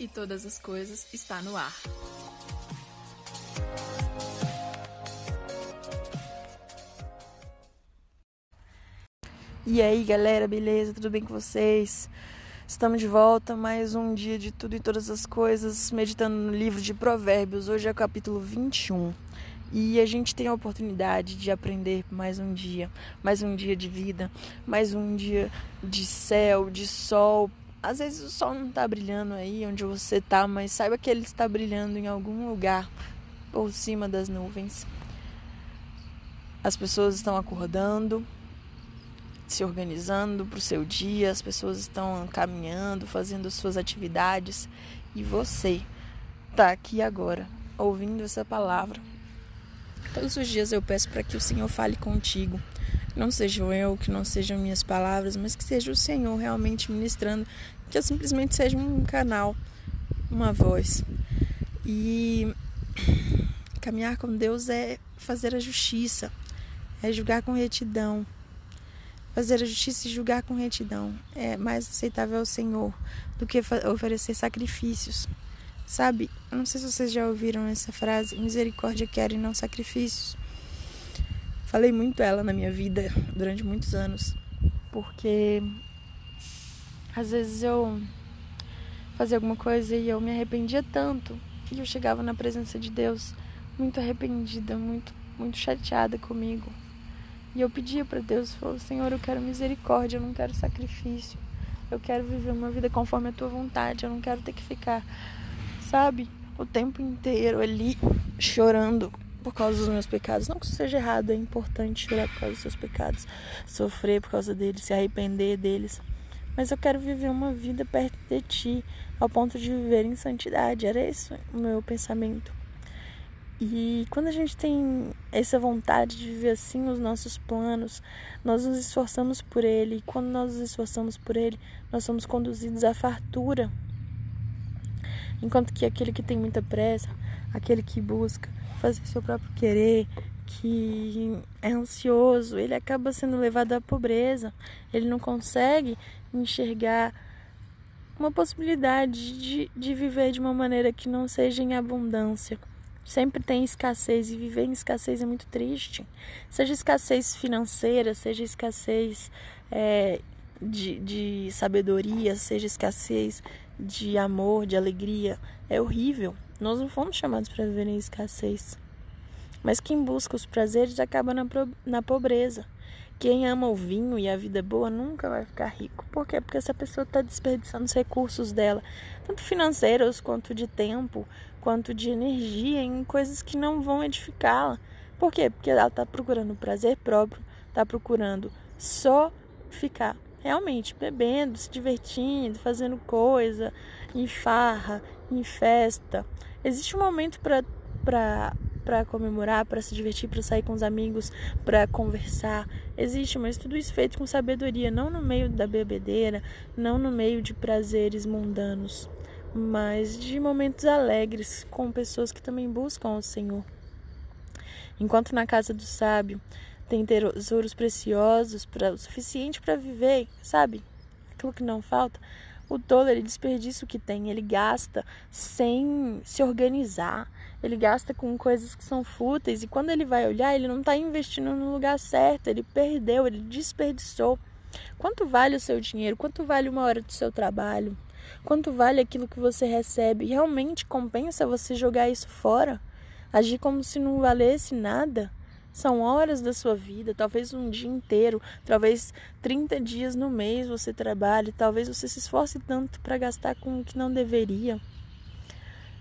e todas as coisas está no ar. E aí, galera, beleza? Tudo bem com vocês? Estamos de volta, mais um dia de tudo e todas as coisas, meditando no livro de Provérbios. Hoje é o capítulo 21. E a gente tem a oportunidade de aprender mais um dia, mais um dia de vida, mais um dia de céu, de sol, às vezes o sol não está brilhando aí onde você está, mas saiba que ele está brilhando em algum lugar por cima das nuvens. As pessoas estão acordando, se organizando para o seu dia, as pessoas estão caminhando, fazendo suas atividades e você está aqui agora, ouvindo essa palavra. Todos os dias eu peço para que o Senhor fale contigo não seja eu, que não sejam minhas palavras, mas que seja o Senhor realmente ministrando, que eu simplesmente seja um canal, uma voz. E caminhar com Deus é fazer a justiça, é julgar com retidão. Fazer a justiça e julgar com retidão é mais aceitável ao Senhor do que oferecer sacrifícios. Sabe, não sei se vocês já ouviram essa frase: misericórdia quer e não sacrifícios. Falei muito ela na minha vida durante muitos anos, porque às vezes eu fazia alguma coisa e eu me arrependia tanto, e eu chegava na presença de Deus muito arrependida, muito muito chateada comigo. E eu pedia para Deus, falou: "Senhor, eu quero misericórdia, eu não quero sacrifício. Eu quero viver uma vida conforme a tua vontade, eu não quero ter que ficar, sabe, o tempo inteiro ali chorando por causa dos meus pecados. Não que isso seja errado, é importante chorar por causa dos seus pecados, sofrer por causa deles, se arrepender deles. Mas eu quero viver uma vida perto de ti, ao ponto de viver em santidade. Era esse o meu pensamento. E quando a gente tem essa vontade de viver assim os nossos planos, nós nos esforçamos por ele. E quando nós nos esforçamos por ele, nós somos conduzidos à fartura. Enquanto que aquele que tem muita pressa, aquele que busca fazer seu próprio querer, que é ansioso, ele acaba sendo levado à pobreza. Ele não consegue enxergar uma possibilidade de, de viver de uma maneira que não seja em abundância. Sempre tem escassez e viver em escassez é muito triste. Seja escassez financeira, seja escassez é, de, de sabedoria, seja escassez de amor, de alegria. É horrível. Nós não fomos chamados para viver em escassez. Mas quem busca os prazeres acaba na, na pobreza. Quem ama o vinho e a vida boa nunca vai ficar rico. Por quê? Porque essa pessoa está desperdiçando os recursos dela, tanto financeiros quanto de tempo, quanto de energia, em coisas que não vão edificá-la. Por quê? Porque ela está procurando prazer próprio, está procurando só ficar realmente bebendo, se divertindo, fazendo coisa, em farra, em festa. Existe um momento para para comemorar, para se divertir, para sair com os amigos, para conversar. Existe, mas tudo isso feito com sabedoria, não no meio da bebedeira, não no meio de prazeres mundanos, mas de momentos alegres com pessoas que também buscam o Senhor. Enquanto na casa do sábio tem tesouros preciosos, para o suficiente para viver, sabe? Aquilo que não falta. O tolo, ele desperdiça o que tem, ele gasta sem se organizar, ele gasta com coisas que são fúteis e quando ele vai olhar, ele não está investindo no lugar certo, ele perdeu, ele desperdiçou. Quanto vale o seu dinheiro? Quanto vale uma hora do seu trabalho? Quanto vale aquilo que você recebe? Realmente compensa você jogar isso fora? Agir como se não valesse nada? São horas da sua vida, talvez um dia inteiro, talvez 30 dias no mês você trabalhe, talvez você se esforce tanto para gastar com o que não deveria.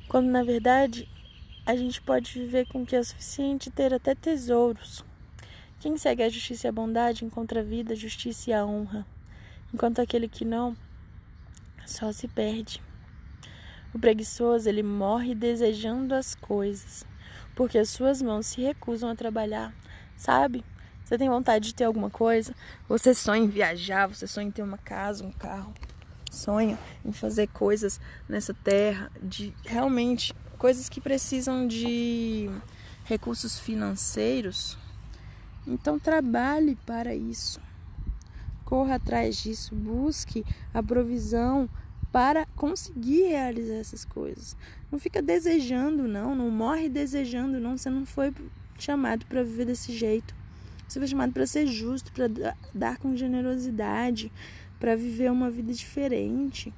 Quando na verdade a gente pode viver com o que é suficiente ter até tesouros. Quem segue a justiça e a bondade encontra a vida, a justiça e a honra, enquanto aquele que não só se perde. O preguiçoso, ele morre desejando as coisas, porque as suas mãos se recusam a trabalhar, sabe? Você tem vontade de ter alguma coisa? Você sonha em viajar, você sonha em ter uma casa, um carro, sonha em fazer coisas nessa terra, de realmente coisas que precisam de recursos financeiros. Então trabalhe para isso. Corra atrás disso, busque a provisão para conseguir realizar essas coisas. Não fica desejando, não. Não morre desejando, não. Você não foi chamado para viver desse jeito. Você foi chamado para ser justo, para dar com generosidade, para viver uma vida diferente.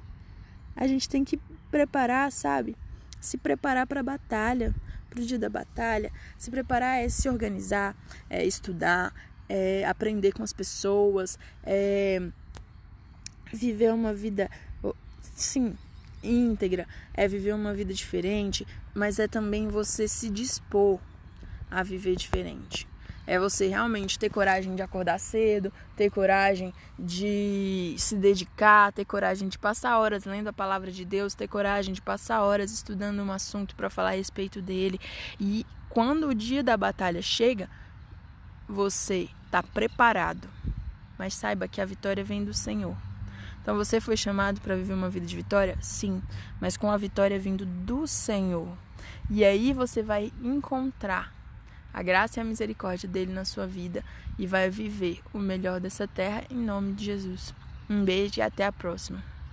A gente tem que preparar, sabe? Se preparar para a batalha, para o dia da batalha. Se preparar é se organizar, é estudar, é aprender com as pessoas, é viver uma vida, sim, íntegra, é viver uma vida diferente, mas é também você se dispor a viver diferente. É você realmente ter coragem de acordar cedo, ter coragem de se dedicar, ter coragem de passar horas lendo a palavra de Deus, ter coragem de passar horas estudando um assunto para falar a respeito dele. E quando o dia da batalha chega, você está preparado. Mas saiba que a vitória vem do Senhor. Então você foi chamado para viver uma vida de vitória? Sim, mas com a vitória vindo do Senhor. E aí você vai encontrar a graça e a misericórdia dele na sua vida e vai viver o melhor dessa terra em nome de Jesus. Um beijo e até a próxima.